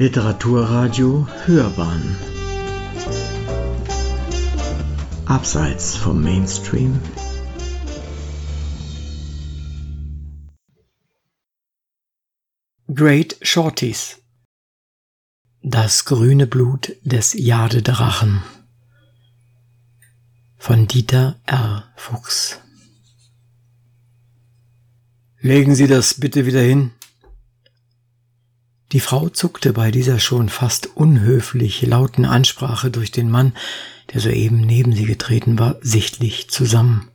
Literaturradio Hörbahn. Abseits vom Mainstream. Great Shorties. Das grüne Blut des Jadedrachen. Von Dieter R. Fuchs. Legen Sie das bitte wieder hin, die Frau zuckte bei dieser schon fast unhöflich lauten Ansprache durch den Mann, der soeben neben sie getreten war, sichtlich zusammen.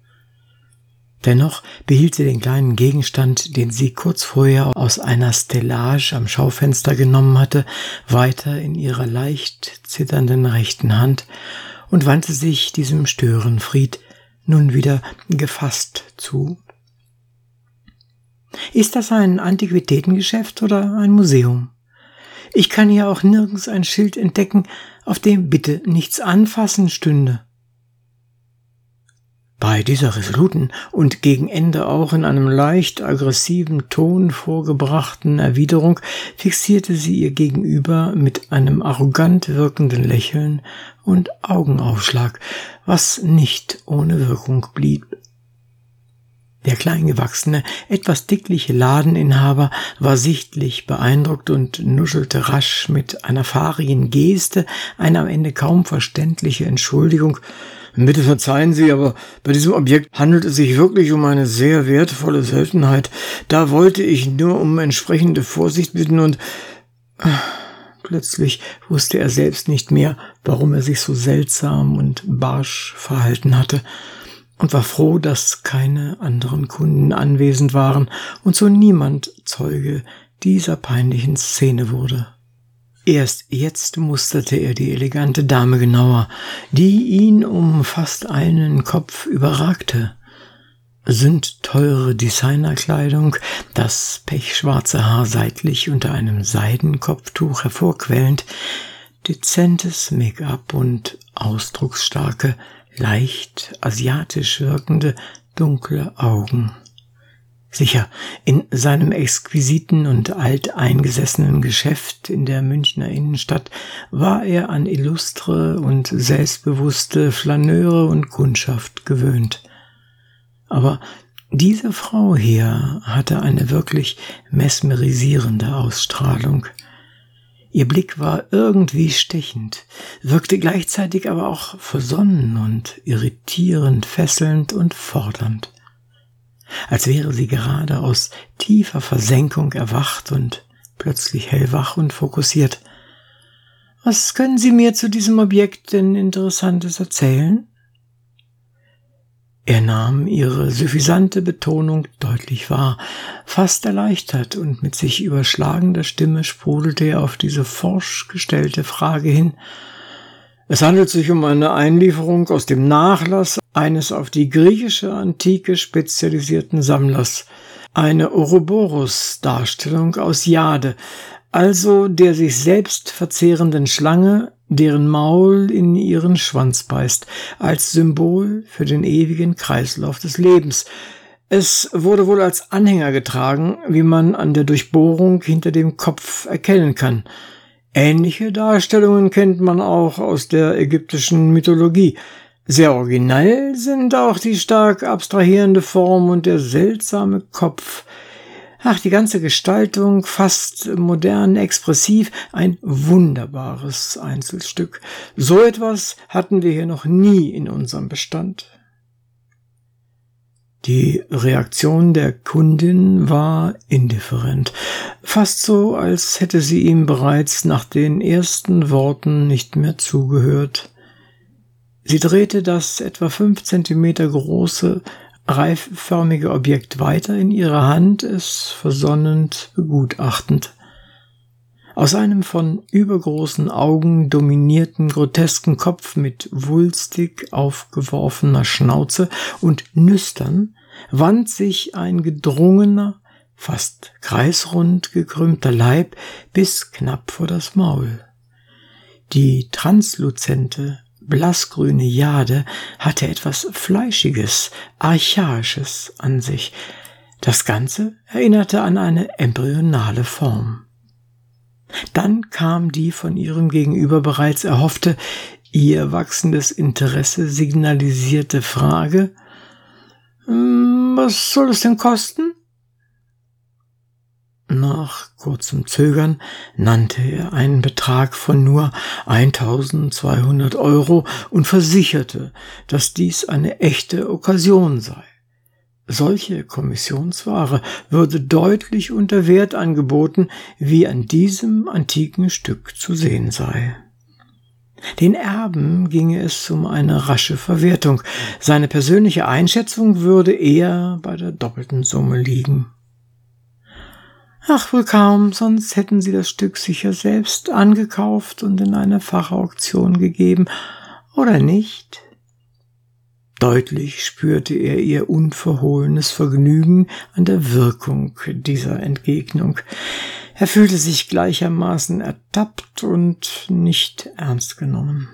Dennoch behielt sie den kleinen Gegenstand, den sie kurz vorher aus einer Stellage am Schaufenster genommen hatte, weiter in ihrer leicht zitternden rechten Hand und wandte sich diesem Störenfried nun wieder gefasst zu. Ist das ein Antiquitätengeschäft oder ein Museum? Ich kann hier auch nirgends ein Schild entdecken, auf dem bitte nichts anfassen stünde. Bei dieser resoluten und gegen Ende auch in einem leicht aggressiven Ton vorgebrachten Erwiderung fixierte sie ihr Gegenüber mit einem arrogant wirkenden Lächeln und Augenaufschlag, was nicht ohne Wirkung blieb. Der kleingewachsene, etwas dickliche Ladeninhaber war sichtlich beeindruckt und nuschelte rasch mit einer fahrigen Geste eine am Ende kaum verständliche Entschuldigung. Bitte verzeihen Sie, aber bei diesem Objekt handelt es sich wirklich um eine sehr wertvolle Seltenheit. Da wollte ich nur um entsprechende Vorsicht bitten und Plötzlich wusste er selbst nicht mehr, warum er sich so seltsam und barsch verhalten hatte und war froh, dass keine anderen Kunden anwesend waren und so niemand Zeuge dieser peinlichen Szene wurde. Erst jetzt musterte er die elegante Dame genauer, die ihn um fast einen Kopf überragte. Sind teure Designerkleidung, das pechschwarze Haar seitlich unter einem Seidenkopftuch hervorquellend, dezentes Make-up und ausdrucksstarke, leicht asiatisch wirkende, dunkle Augen. Sicher, in seinem exquisiten und alteingesessenen Geschäft in der Münchner Innenstadt war er an illustre und selbstbewusste Flaneure und Kundschaft gewöhnt. Aber diese Frau hier hatte eine wirklich mesmerisierende Ausstrahlung. Ihr Blick war irgendwie stechend, wirkte gleichzeitig aber auch versonnen und irritierend, fesselnd und fordernd. Als wäre sie gerade aus tiefer Versenkung erwacht und plötzlich hellwach und fokussiert. Was können Sie mir zu diesem Objekt denn Interessantes erzählen? Er nahm ihre suffisante Betonung deutlich wahr, fast erleichtert, und mit sich überschlagender Stimme sprudelte er auf diese forsch gestellte Frage hin. Es handelt sich um eine Einlieferung aus dem Nachlass eines auf die griechische Antike spezialisierten Sammlers, eine Ouroboros-Darstellung aus Jade, also der sich selbst verzehrenden Schlange, deren Maul in ihren Schwanz beißt, als Symbol für den ewigen Kreislauf des Lebens. Es wurde wohl als Anhänger getragen, wie man an der Durchbohrung hinter dem Kopf erkennen kann. Ähnliche Darstellungen kennt man auch aus der ägyptischen Mythologie. Sehr originell sind auch die stark abstrahierende Form und der seltsame Kopf, Ach, die ganze Gestaltung fast modern, expressiv, ein wunderbares Einzelstück. So etwas hatten wir hier noch nie in unserem Bestand. Die Reaktion der Kundin war indifferent, fast so, als hätte sie ihm bereits nach den ersten Worten nicht mehr zugehört. Sie drehte das etwa fünf Zentimeter große, reiförmige Objekt weiter in ihrer Hand, es versonnend begutachtend. Aus einem von übergroßen Augen dominierten grotesken Kopf mit wulstig aufgeworfener Schnauze und Nüstern wand sich ein gedrungener, fast kreisrund gekrümmter Leib bis knapp vor das Maul. Die transluzente, blassgrüne Jade hatte etwas Fleischiges, Archaisches an sich. Das Ganze erinnerte an eine embryonale Form. Dann kam die von ihrem Gegenüber bereits erhoffte, ihr wachsendes Interesse signalisierte Frage, hm, was soll es denn kosten? Nach kurzem Zögern nannte er einen Betrag von nur 1200 Euro und versicherte, dass dies eine echte Okkasion sei. Solche Kommissionsware würde deutlich unter Wert angeboten, wie an diesem antiken Stück zu sehen sei. Den Erben ginge es um eine rasche Verwertung. Seine persönliche Einschätzung würde eher bei der doppelten Summe liegen. Ach, wohl kaum, sonst hätten sie das Stück sicher selbst angekauft und in eine Fachauktion gegeben, oder nicht? Deutlich spürte er ihr unverhohlenes Vergnügen an der Wirkung dieser Entgegnung. Er fühlte sich gleichermaßen ertappt und nicht ernst genommen.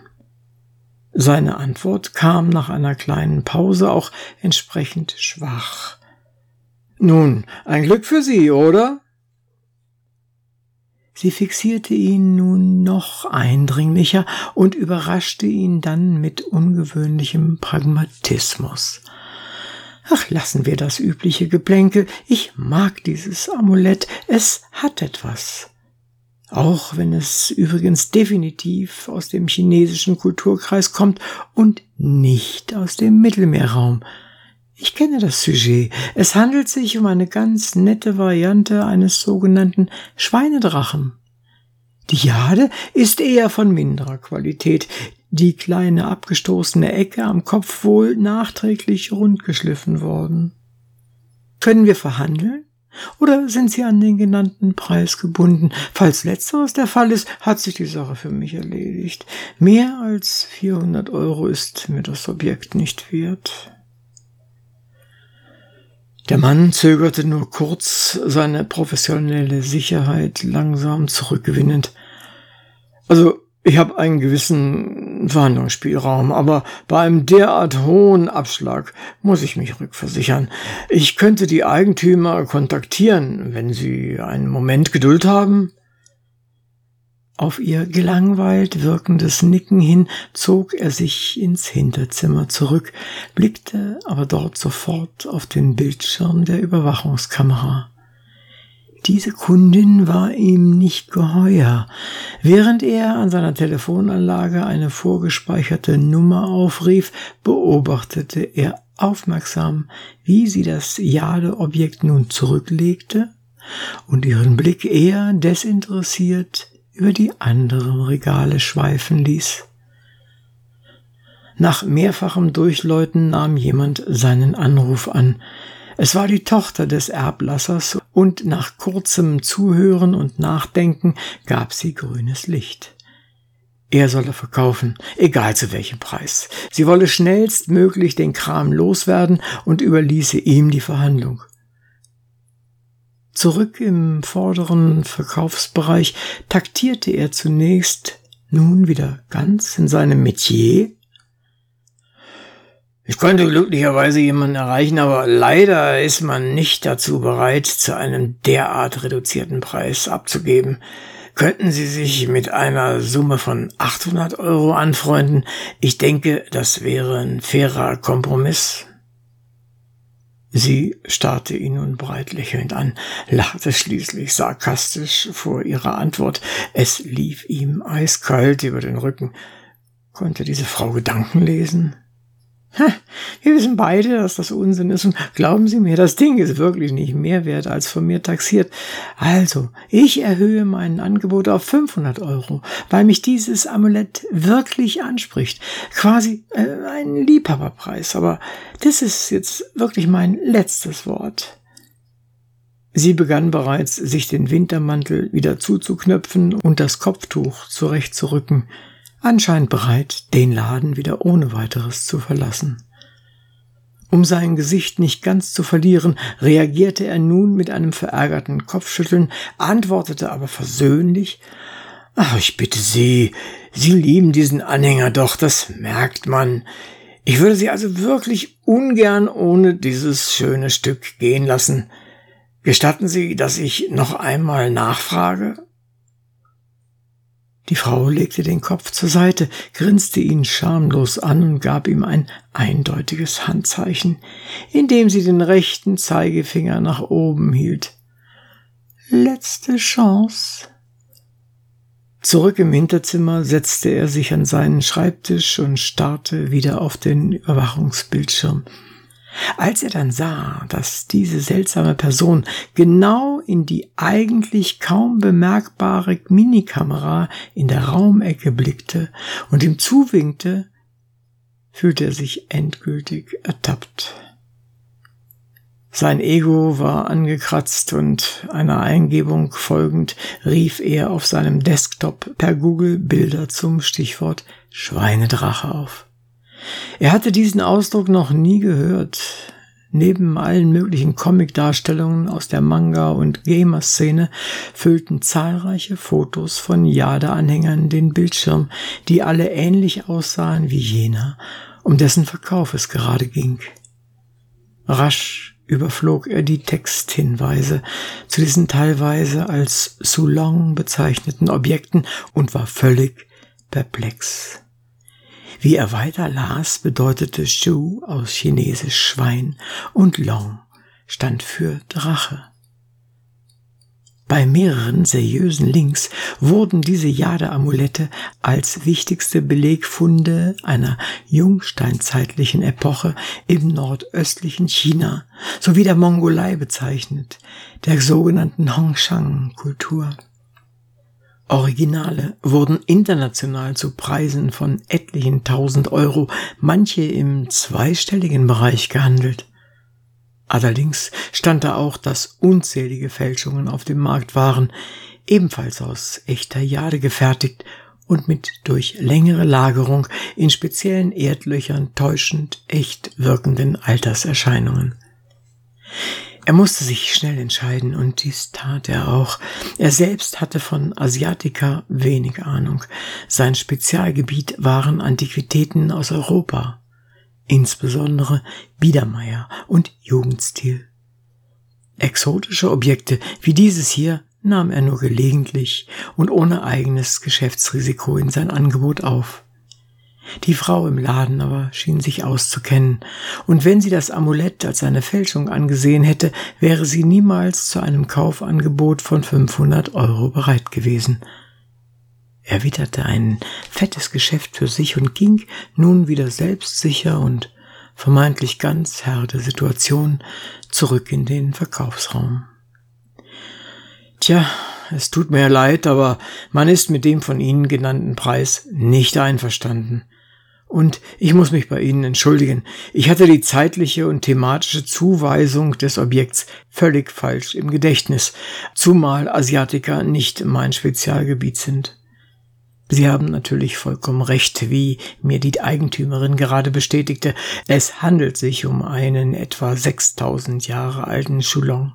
Seine Antwort kam nach einer kleinen Pause auch entsprechend schwach. Nun, ein Glück für Sie, oder? Sie fixierte ihn nun noch eindringlicher und überraschte ihn dann mit ungewöhnlichem Pragmatismus. Ach, lassen wir das übliche Geplänkel. Ich mag dieses Amulett. Es hat etwas. Auch wenn es übrigens definitiv aus dem chinesischen Kulturkreis kommt und nicht aus dem Mittelmeerraum. Ich kenne das Sujet. Es handelt sich um eine ganz nette Variante eines sogenannten Schweinedrachen. Die Jade ist eher von minderer Qualität, die kleine abgestoßene Ecke am Kopf wohl nachträglich rundgeschliffen worden. Können wir verhandeln? Oder sind Sie an den genannten Preis gebunden? Falls letzteres der Fall ist, hat sich die Sache für mich erledigt. Mehr als 400 Euro ist mir das Objekt nicht wert. Der Mann zögerte nur kurz, seine professionelle Sicherheit langsam zurückgewinnend. Also, ich habe einen gewissen Verhandlungsspielraum, aber bei einem derart hohen Abschlag muss ich mich rückversichern. Ich könnte die Eigentümer kontaktieren, wenn Sie einen Moment Geduld haben. Auf ihr gelangweilt wirkendes Nicken hin zog er sich ins Hinterzimmer zurück, blickte aber dort sofort auf den Bildschirm der Überwachungskamera. Diese Kundin war ihm nicht geheuer. Während er an seiner Telefonanlage eine vorgespeicherte Nummer aufrief, beobachtete er aufmerksam, wie sie das Jade-Objekt nun zurücklegte und ihren Blick eher desinteressiert über die anderen Regale schweifen ließ. Nach mehrfachem Durchläuten nahm jemand seinen Anruf an. Es war die Tochter des Erblassers und nach kurzem Zuhören und Nachdenken gab sie grünes Licht. Er solle verkaufen, egal zu welchem Preis. Sie wolle schnellstmöglich den Kram loswerden und überließe ihm die Verhandlung. Zurück im vorderen Verkaufsbereich taktierte er zunächst nun wieder ganz in seinem Metier. Ich konnte glücklicherweise jemanden erreichen, aber leider ist man nicht dazu bereit, zu einem derart reduzierten Preis abzugeben. Könnten Sie sich mit einer Summe von 800 Euro anfreunden? Ich denke, das wäre ein fairer Kompromiss. Sie starrte ihn nun breit lächelnd an, lachte schließlich sarkastisch vor ihrer Antwort. Es lief ihm eiskalt über den Rücken. Konnte diese Frau Gedanken lesen? Wir wissen beide, dass das Unsinn ist und glauben Sie mir, das Ding ist wirklich nicht mehr wert als von mir taxiert. Also, ich erhöhe mein Angebot auf 500 Euro, weil mich dieses Amulett wirklich anspricht. Quasi äh, ein Liebhaberpreis, aber das ist jetzt wirklich mein letztes Wort. Sie begann bereits, sich den Wintermantel wieder zuzuknöpfen und das Kopftuch zurechtzurücken anscheinend bereit, den Laden wieder ohne weiteres zu verlassen. Um sein Gesicht nicht ganz zu verlieren, reagierte er nun mit einem verärgerten Kopfschütteln, antwortete aber versöhnlich Ach, ich bitte Sie, Sie lieben diesen Anhänger doch, das merkt man. Ich würde Sie also wirklich ungern ohne dieses schöne Stück gehen lassen. Gestatten Sie, dass ich noch einmal nachfrage? Die Frau legte den Kopf zur Seite, grinste ihn schamlos an und gab ihm ein eindeutiges Handzeichen, indem sie den rechten Zeigefinger nach oben hielt. Letzte Chance. Zurück im Hinterzimmer setzte er sich an seinen Schreibtisch und starrte wieder auf den Überwachungsbildschirm. Als er dann sah, dass diese seltsame Person genau in die eigentlich kaum bemerkbare Minikamera in der Raumecke blickte und ihm zuwinkte, fühlte er sich endgültig ertappt. Sein Ego war angekratzt und einer Eingebung folgend rief er auf seinem Desktop per Google Bilder zum Stichwort Schweinedrache auf. Er hatte diesen Ausdruck noch nie gehört. Neben allen möglichen Comic-Darstellungen aus der Manga- und Gamer-Szene füllten zahlreiche Fotos von Jade-Anhängern den Bildschirm, die alle ähnlich aussahen wie jener, um dessen Verkauf es gerade ging. Rasch überflog er die Texthinweise zu diesen teilweise als Sulong bezeichneten Objekten und war völlig perplex. Wie er weiter las, bedeutete Shu aus Chinesisch Schwein und Long stand für Drache. Bei mehreren seriösen Links wurden diese Jade-Amulette als wichtigste Belegfunde einer jungsteinzeitlichen Epoche im nordöstlichen China sowie der Mongolei bezeichnet, der sogenannten Hongshang-Kultur. Originale wurden international zu Preisen von etlichen tausend Euro, manche im zweistelligen Bereich gehandelt. Allerdings stand da auch, dass unzählige Fälschungen auf dem Markt waren, ebenfalls aus echter Jade gefertigt und mit durch längere Lagerung in speziellen Erdlöchern täuschend echt wirkenden Alterserscheinungen. Er musste sich schnell entscheiden, und dies tat er auch. Er selbst hatte von Asiatica wenig Ahnung. Sein Spezialgebiet waren Antiquitäten aus Europa, insbesondere Biedermeier und Jugendstil. Exotische Objekte wie dieses hier nahm er nur gelegentlich und ohne eigenes Geschäftsrisiko in sein Angebot auf. Die Frau im Laden aber schien sich auszukennen, und wenn sie das Amulett als eine Fälschung angesehen hätte, wäre sie niemals zu einem Kaufangebot von 500 Euro bereit gewesen. Er witterte ein fettes Geschäft für sich und ging nun wieder selbstsicher und vermeintlich ganz Herr der Situation zurück in den Verkaufsraum. Tja, es tut mir leid, aber man ist mit dem von Ihnen genannten Preis nicht einverstanden. Und ich muss mich bei Ihnen entschuldigen. Ich hatte die zeitliche und thematische Zuweisung des Objekts völlig falsch im Gedächtnis, zumal Asiatiker nicht mein Spezialgebiet sind. Sie haben natürlich vollkommen recht, wie mir die Eigentümerin gerade bestätigte. Es handelt sich um einen etwa 6000 Jahre alten Shulong.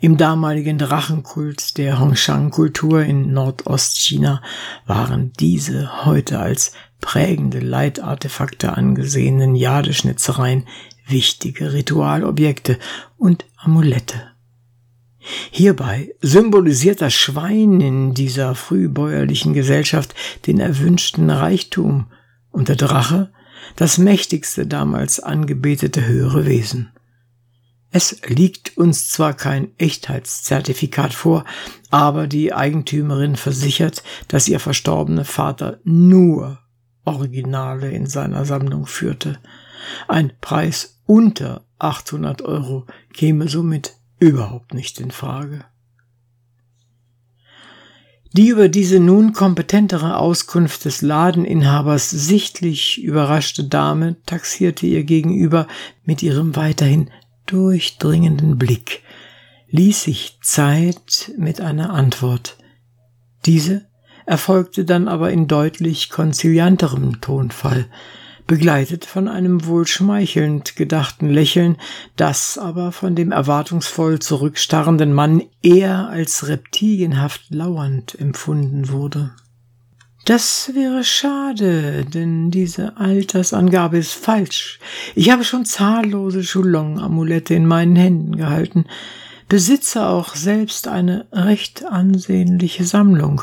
Im damaligen Drachenkult der Hongshan-Kultur in Nordostchina waren diese heute als prägende Leitartefakte angesehenen Jadeschnitzereien wichtige Ritualobjekte und Amulette. Hierbei symbolisiert das Schwein in dieser frühbäuerlichen Gesellschaft den erwünschten Reichtum und der Drache das mächtigste damals angebetete höhere Wesen. Es liegt uns zwar kein Echtheitszertifikat vor, aber die Eigentümerin versichert, dass ihr verstorbener Vater nur Originale in seiner Sammlung führte. Ein Preis unter 800 Euro käme somit überhaupt nicht in Frage. Die über diese nun kompetentere Auskunft des Ladeninhabers sichtlich überraschte Dame taxierte ihr gegenüber mit ihrem weiterhin durchdringenden Blick, ließ sich Zeit mit einer Antwort. Diese erfolgte dann aber in deutlich konzilianterem Tonfall, begleitet von einem wohl schmeichelnd gedachten Lächeln, das aber von dem erwartungsvoll zurückstarrenden Mann eher als reptilienhaft lauernd empfunden wurde. Das wäre schade, denn diese Altersangabe ist falsch. Ich habe schon zahllose Schulong-Amulette in meinen Händen gehalten, besitze auch selbst eine recht ansehnliche Sammlung.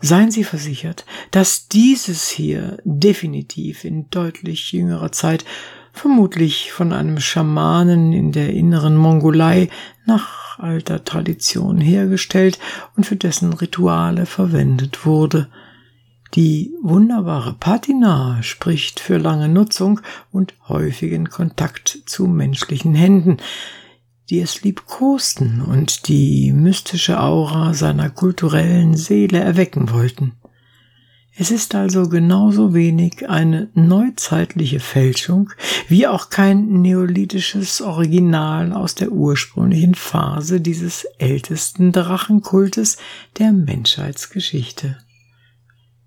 Seien Sie versichert, dass dieses hier definitiv in deutlich jüngerer Zeit vermutlich von einem Schamanen in der inneren Mongolei nach alter Tradition hergestellt und für dessen Rituale verwendet wurde. Die wunderbare Patina spricht für lange Nutzung und häufigen Kontakt zu menschlichen Händen, die es liebkosten und die mystische Aura seiner kulturellen Seele erwecken wollten. Es ist also genauso wenig eine neuzeitliche Fälschung wie auch kein neolithisches Original aus der ursprünglichen Phase dieses ältesten Drachenkultes der Menschheitsgeschichte.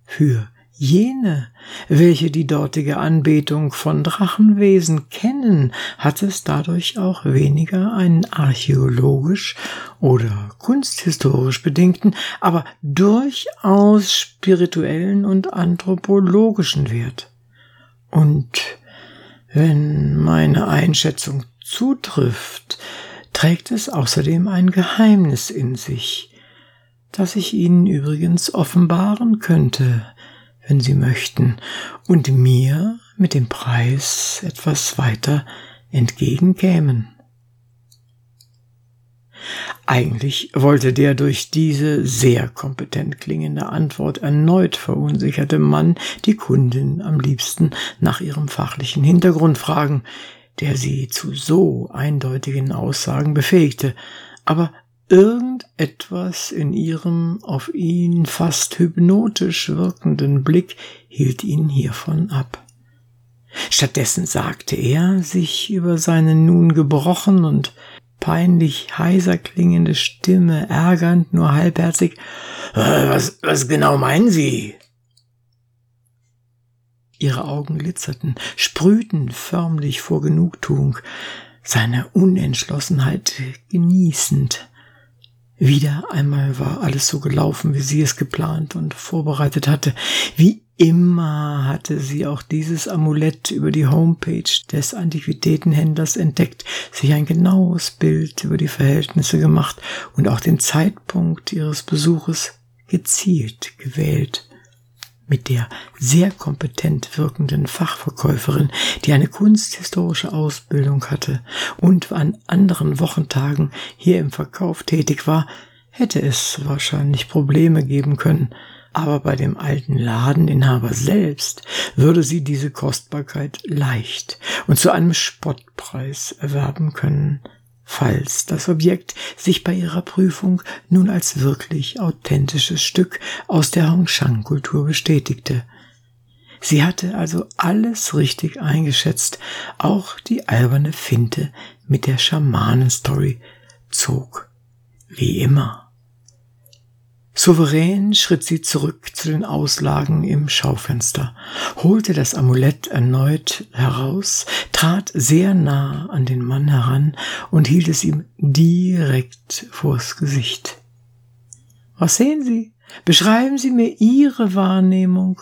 Für jene, welche die dortige Anbetung von Drachenwesen kennen, hat es dadurch auch weniger einen archäologisch oder kunsthistorisch bedingten, aber durchaus spirituellen und anthropologischen Wert. Und wenn meine Einschätzung zutrifft, trägt es außerdem ein Geheimnis in sich, das ich Ihnen übrigens offenbaren könnte, wenn Sie möchten, und mir mit dem Preis etwas weiter entgegenkämen. Eigentlich wollte der durch diese sehr kompetent klingende Antwort erneut verunsicherte Mann die Kundin am liebsten nach ihrem fachlichen Hintergrund fragen, der sie zu so eindeutigen Aussagen befähigte, aber Irgendetwas in ihrem auf ihn fast hypnotisch wirkenden Blick hielt ihn hiervon ab. Stattdessen sagte er, sich über seine nun gebrochen und peinlich heiser klingende Stimme ärgernd, nur halbherzig, äh, was, was genau meinen Sie? Ihre Augen glitzerten, sprühten förmlich vor Genugtuung, seine Unentschlossenheit genießend. Wieder einmal war alles so gelaufen, wie sie es geplant und vorbereitet hatte. Wie immer hatte sie auch dieses Amulett über die Homepage des Antiquitätenhändlers entdeckt, sich ein genaues Bild über die Verhältnisse gemacht und auch den Zeitpunkt ihres Besuches gezielt gewählt mit der sehr kompetent wirkenden Fachverkäuferin, die eine kunsthistorische Ausbildung hatte und an anderen Wochentagen hier im Verkauf tätig war, hätte es wahrscheinlich Probleme geben können, aber bei dem alten Ladeninhaber selbst würde sie diese Kostbarkeit leicht und zu einem Spottpreis erwerben können, falls das Objekt sich bei ihrer Prüfung nun als wirklich authentisches Stück aus der Hongshan-Kultur bestätigte. Sie hatte also alles richtig eingeschätzt, auch die alberne Finte mit der Schamanenstory zog wie immer. Souverän schritt sie zurück zu den Auslagen im Schaufenster, holte das Amulett erneut heraus, trat sehr nah an den Mann heran und hielt es ihm direkt vors Gesicht. Was sehen Sie? Beschreiben Sie mir Ihre Wahrnehmung.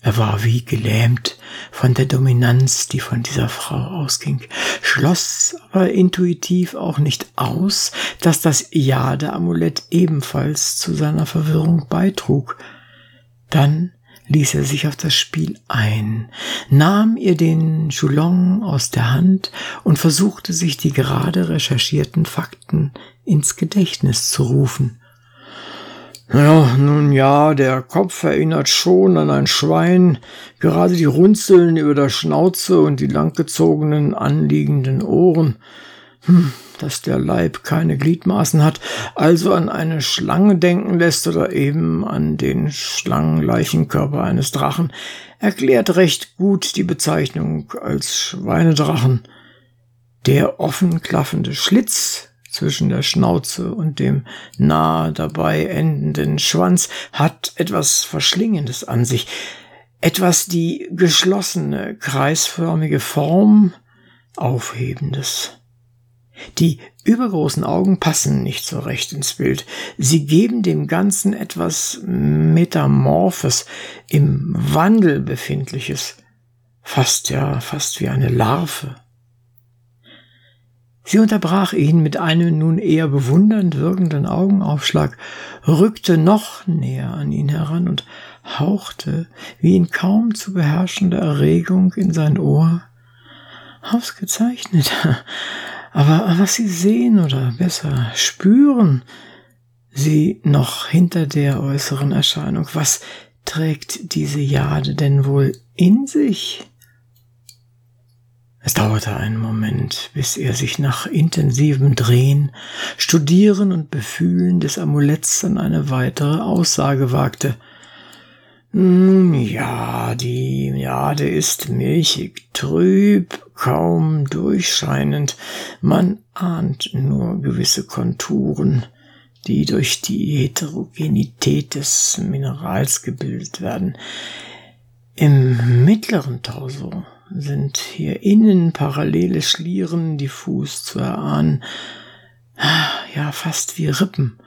Er war wie gelähmt von der Dominanz, die von dieser Frau ausging, schloss aber intuitiv auch nicht aus, dass das Jade-Amulett ebenfalls zu seiner Verwirrung beitrug. Dann ließ er sich auf das Spiel ein, nahm ihr den Joulon aus der Hand und versuchte sich die gerade recherchierten Fakten ins Gedächtnis zu rufen. Ja, nun ja, der Kopf erinnert schon an ein Schwein, gerade die Runzeln über der Schnauze und die langgezogenen anliegenden Ohren. Hm, dass der Leib keine Gliedmaßen hat, also an eine Schlange denken lässt oder eben an den Schlangenleichenkörper eines Drachen, erklärt recht gut die Bezeichnung als Schweinedrachen. Der offen klaffende Schlitz zwischen der Schnauze und dem nahe dabei endenden Schwanz hat etwas Verschlingendes an sich, etwas die geschlossene, kreisförmige Form Aufhebendes. Die übergroßen Augen passen nicht so recht ins Bild. Sie geben dem Ganzen etwas Metamorphes, im Wandel befindliches, fast ja, fast wie eine Larve. Sie unterbrach ihn mit einem nun eher bewundernd wirkenden Augenaufschlag, rückte noch näher an ihn heran und hauchte, wie in kaum zu beherrschender Erregung, in sein Ohr. Ausgezeichnet. Aber was Sie sehen oder besser spüren, Sie noch hinter der äußeren Erscheinung, was trägt diese Jade denn wohl in sich? Es dauerte einen Moment, bis er sich nach intensivem Drehen, Studieren und Befühlen des Amuletts an eine weitere Aussage wagte. Nun ja, die Jade ist milchig, trüb, kaum durchscheinend. Man ahnt nur gewisse Konturen, die durch die Heterogenität des Minerals gebildet werden. Im mittleren Torso sind hier innen parallele Schlieren diffus zu erahnen, ja fast wie Rippen.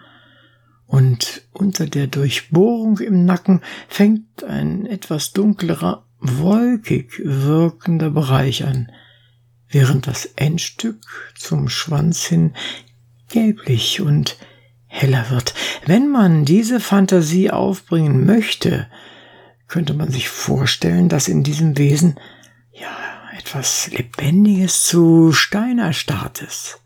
Und unter der Durchbohrung im Nacken fängt ein etwas dunklerer, wolkig wirkender Bereich an, während das Endstück zum Schwanz hin gelblich und heller wird. Wenn man diese Fantasie aufbringen möchte, könnte man sich vorstellen, dass in diesem Wesen ja, etwas Lebendiges zu Steinerstaates.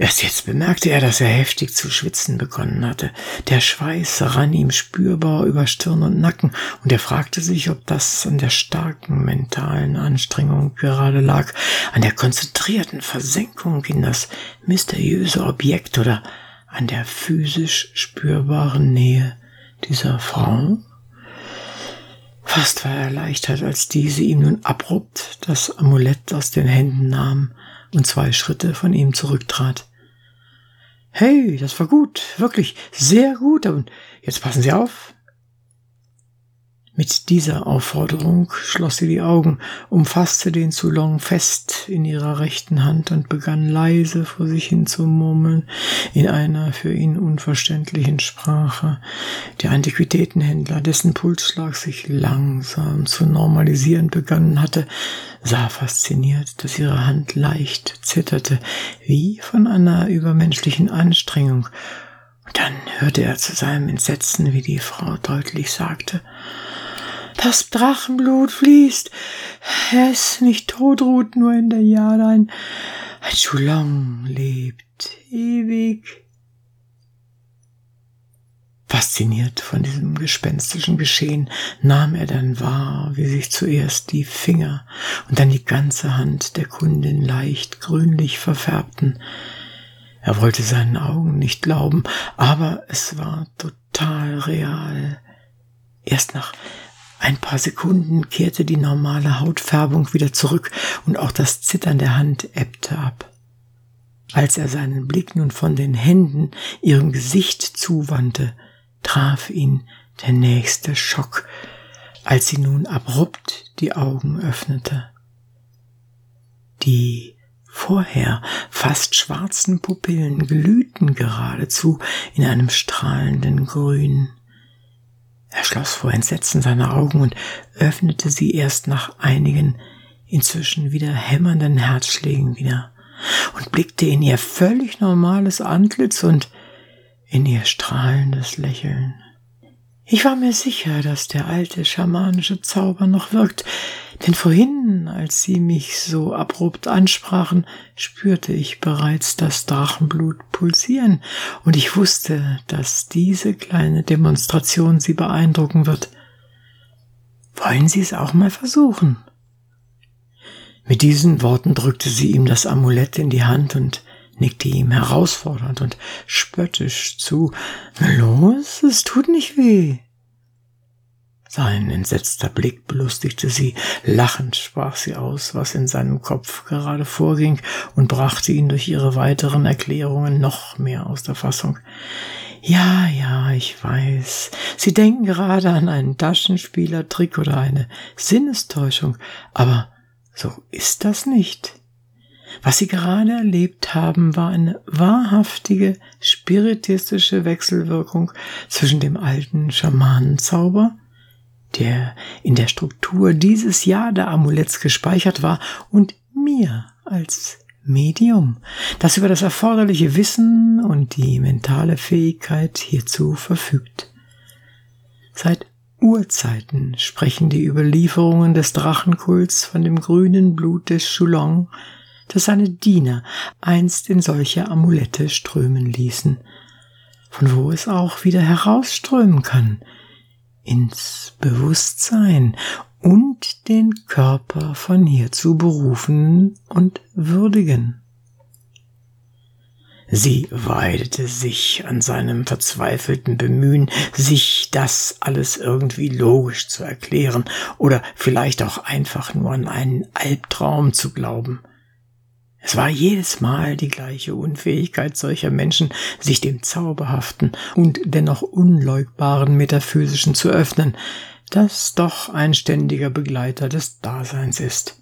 Erst jetzt bemerkte er, dass er heftig zu schwitzen begonnen hatte. Der Schweiß rann ihm spürbar über Stirn und Nacken, und er fragte sich, ob das an der starken mentalen Anstrengung gerade lag, an der konzentrierten Versenkung in das mysteriöse Objekt oder an der physisch spürbaren Nähe dieser Frau. Fast war er erleichtert, als diese ihm nun abrupt das Amulett aus den Händen nahm und zwei Schritte von ihm zurücktrat. Hey, das war gut, wirklich sehr gut, und jetzt passen Sie auf, mit dieser Aufforderung schloss sie die Augen, umfasste den Soulon fest in ihrer rechten Hand und begann leise vor sich hin zu murmeln in einer für ihn unverständlichen Sprache. Der Antiquitätenhändler, dessen Pulsschlag sich langsam zu normalisieren begonnen hatte, sah fasziniert, dass ihre Hand leicht zitterte, wie von einer übermenschlichen Anstrengung. Und dann hörte er zu seinem Entsetzen, wie die Frau deutlich sagte, das Drachenblut fließt. Ist nicht tot, ruht nur in der Jade. Ein, ein lebt ewig. Fasziniert von diesem gespenstischen Geschehen nahm er dann wahr, wie sich zuerst die Finger und dann die ganze Hand der Kundin leicht grünlich verfärbten. Er wollte seinen Augen nicht glauben, aber es war total real. Erst nach ein paar Sekunden kehrte die normale Hautfärbung wieder zurück und auch das Zittern der Hand ebbte ab. Als er seinen Blick nun von den Händen ihrem Gesicht zuwandte, traf ihn der nächste Schock, als sie nun abrupt die Augen öffnete. Die vorher fast schwarzen Pupillen glühten geradezu in einem strahlenden Grün. Er schloss vor Entsetzen seine Augen und öffnete sie erst nach einigen, inzwischen wieder hämmernden Herzschlägen wieder und blickte in ihr völlig normales Antlitz und in ihr strahlendes Lächeln. Ich war mir sicher, dass der alte schamanische Zauber noch wirkt, denn vorhin, als sie mich so abrupt ansprachen, spürte ich bereits das Drachenblut pulsieren, und ich wusste, dass diese kleine Demonstration sie beeindrucken wird. Wollen Sie es auch mal versuchen? Mit diesen Worten drückte sie ihm das Amulett in die Hand und nickte ihm herausfordernd und spöttisch zu. Los, es tut nicht weh. Sein entsetzter Blick belustigte sie, lachend sprach sie aus, was in seinem Kopf gerade vorging, und brachte ihn durch ihre weiteren Erklärungen noch mehr aus der Fassung. Ja, ja, ich weiß. Sie denken gerade an einen Taschenspielertrick oder eine Sinnestäuschung, aber so ist das nicht. Was Sie gerade erlebt haben, war eine wahrhaftige spiritistische Wechselwirkung zwischen dem alten Schamanenzauber der in der Struktur dieses Jahr der Amuletts gespeichert war und mir als Medium, das über das erforderliche Wissen und die mentale Fähigkeit hierzu verfügt. Seit Urzeiten sprechen die Überlieferungen des Drachenkults von dem grünen Blut des Chulong, das seine Diener einst in solche Amulette strömen ließen, von wo es auch wieder herausströmen kann, ins Bewusstsein und den Körper von hierzu berufen und würdigen. Sie weidete sich an seinem verzweifelten Bemühen, sich das alles irgendwie logisch zu erklären oder vielleicht auch einfach nur an einen Albtraum zu glauben. Es war jedes Mal die gleiche Unfähigkeit solcher Menschen, sich dem Zauberhaften und dennoch unleugbaren Metaphysischen zu öffnen, das doch ein ständiger Begleiter des Daseins ist.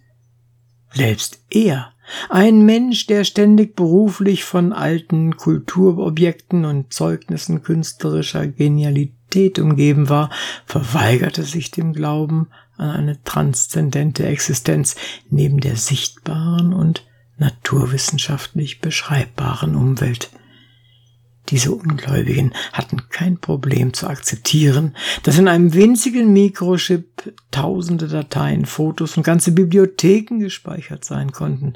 Selbst er, ein Mensch, der ständig beruflich von alten Kulturobjekten und Zeugnissen künstlerischer Genialität umgeben war, verweigerte sich dem Glauben an eine transzendente Existenz neben der sichtbaren und naturwissenschaftlich beschreibbaren Umwelt. Diese Ungläubigen hatten kein Problem zu akzeptieren, dass in einem winzigen Mikrochip tausende Dateien, Fotos und ganze Bibliotheken gespeichert sein konnten.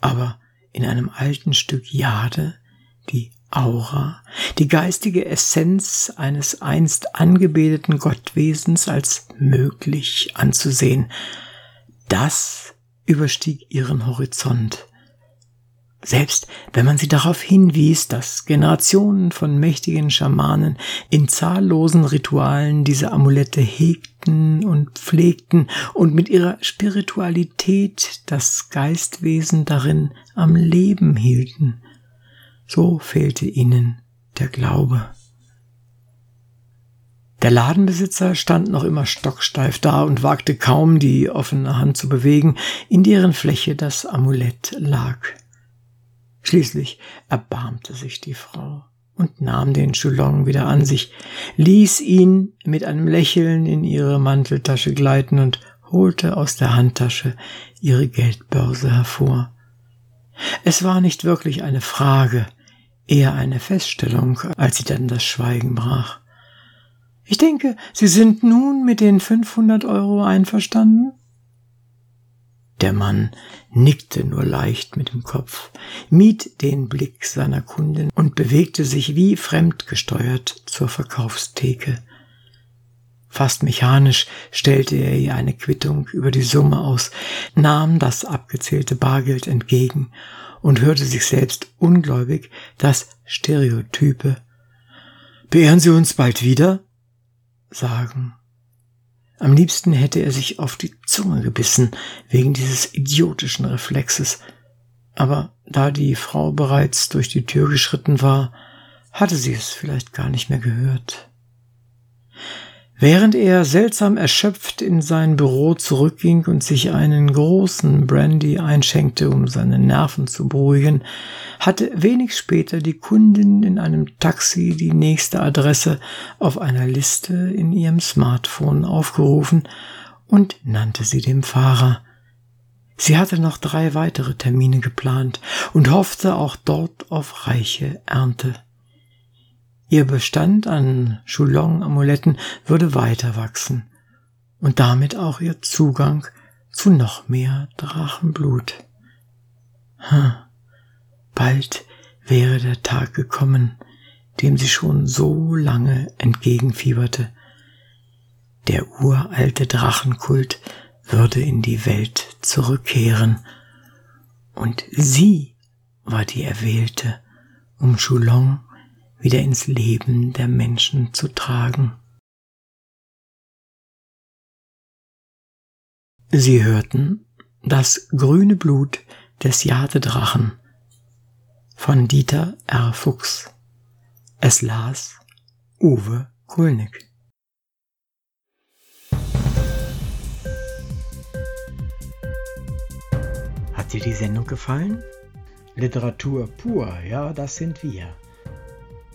Aber in einem alten Stück Jade die Aura, die geistige Essenz eines einst angebeteten Gottwesens als möglich anzusehen, das überstieg ihren Horizont. Selbst wenn man sie darauf hinwies, dass Generationen von mächtigen Schamanen in zahllosen Ritualen diese Amulette hegten und pflegten und mit ihrer Spiritualität das Geistwesen darin am Leben hielten, so fehlte ihnen der Glaube. Der Ladenbesitzer stand noch immer stocksteif da und wagte kaum, die offene Hand zu bewegen, in deren Fläche das Amulett lag. Schließlich erbarmte sich die Frau und nahm den Chulong wieder an sich, ließ ihn mit einem Lächeln in ihre Manteltasche gleiten und holte aus der Handtasche ihre Geldbörse hervor. Es war nicht wirklich eine Frage, eher eine Feststellung, als sie dann das Schweigen brach. Ich denke, Sie sind nun mit den 500 Euro einverstanden? Der Mann nickte nur leicht mit dem Kopf, mied den Blick seiner Kundin und bewegte sich wie fremdgesteuert zur Verkaufstheke. Fast mechanisch stellte er ihr eine Quittung über die Summe aus, nahm das abgezählte Bargeld entgegen und hörte sich selbst ungläubig das Stereotype Beehren Sie uns bald wieder? Sagen. Am liebsten hätte er sich auf die Zunge gebissen wegen dieses idiotischen Reflexes, aber da die Frau bereits durch die Tür geschritten war, hatte sie es vielleicht gar nicht mehr gehört. Während er seltsam erschöpft in sein Büro zurückging und sich einen großen Brandy einschenkte, um seine Nerven zu beruhigen, hatte wenig später die Kundin in einem Taxi die nächste Adresse auf einer Liste in ihrem Smartphone aufgerufen und nannte sie dem Fahrer. Sie hatte noch drei weitere Termine geplant und hoffte auch dort auf reiche Ernte. Ihr Bestand an Chulong-Amuletten würde weiter wachsen und damit auch ihr Zugang zu noch mehr Drachenblut. Hm. Bald wäre der Tag gekommen, dem sie schon so lange entgegenfieberte. Der uralte Drachenkult würde in die Welt zurückkehren, und sie war die Erwählte, um Chulong wieder ins Leben der Menschen zu tragen. Sie hörten das grüne Blut des Jadedrachen von Dieter R. Fuchs. Es las Uwe Kulnig. Hat dir die Sendung gefallen? Literatur pur, ja, das sind wir